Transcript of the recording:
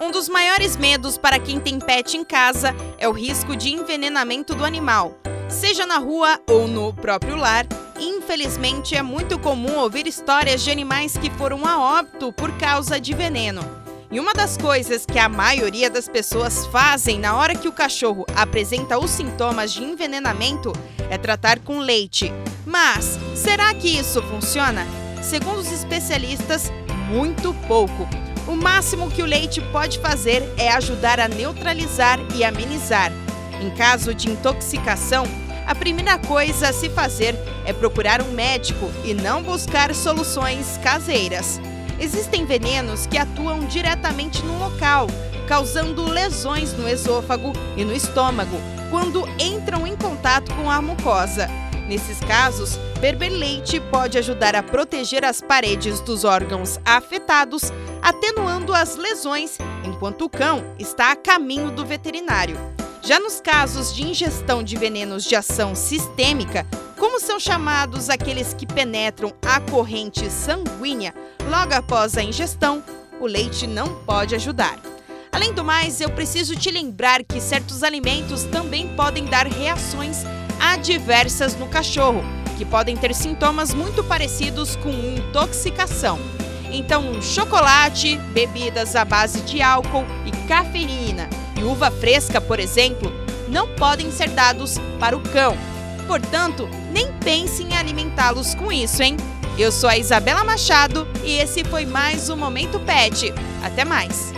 Um dos maiores medos para quem tem pet em casa é o risco de envenenamento do animal, seja na rua ou no próprio lar. Infelizmente, é muito comum ouvir histórias de animais que foram a óbito por causa de veneno. E uma das coisas que a maioria das pessoas fazem na hora que o cachorro apresenta os sintomas de envenenamento é tratar com leite. Mas será que isso funciona? Segundo os especialistas, muito pouco. O máximo que o leite pode fazer é ajudar a neutralizar e amenizar. Em caso de intoxicação, a primeira coisa a se fazer é procurar um médico e não buscar soluções caseiras. Existem venenos que atuam diretamente no local, causando lesões no esôfago e no estômago quando entram em contato com a mucosa. Nesses casos, beber leite pode ajudar a proteger as paredes dos órgãos afetados, atenuando as lesões, enquanto o cão está a caminho do veterinário. Já nos casos de ingestão de venenos de ação sistêmica, como são chamados aqueles que penetram a corrente sanguínea logo após a ingestão, o leite não pode ajudar. Além do mais, eu preciso te lembrar que certos alimentos também podem dar reações adversas no cachorro, que podem ter sintomas muito parecidos com intoxicação. Então, chocolate, bebidas à base de álcool e cafeína e uva fresca, por exemplo, não podem ser dados para o cão. Portanto, nem pense em alimentá-los com isso, hein? Eu sou a Isabela Machado e esse foi mais um Momento Pet. Até mais!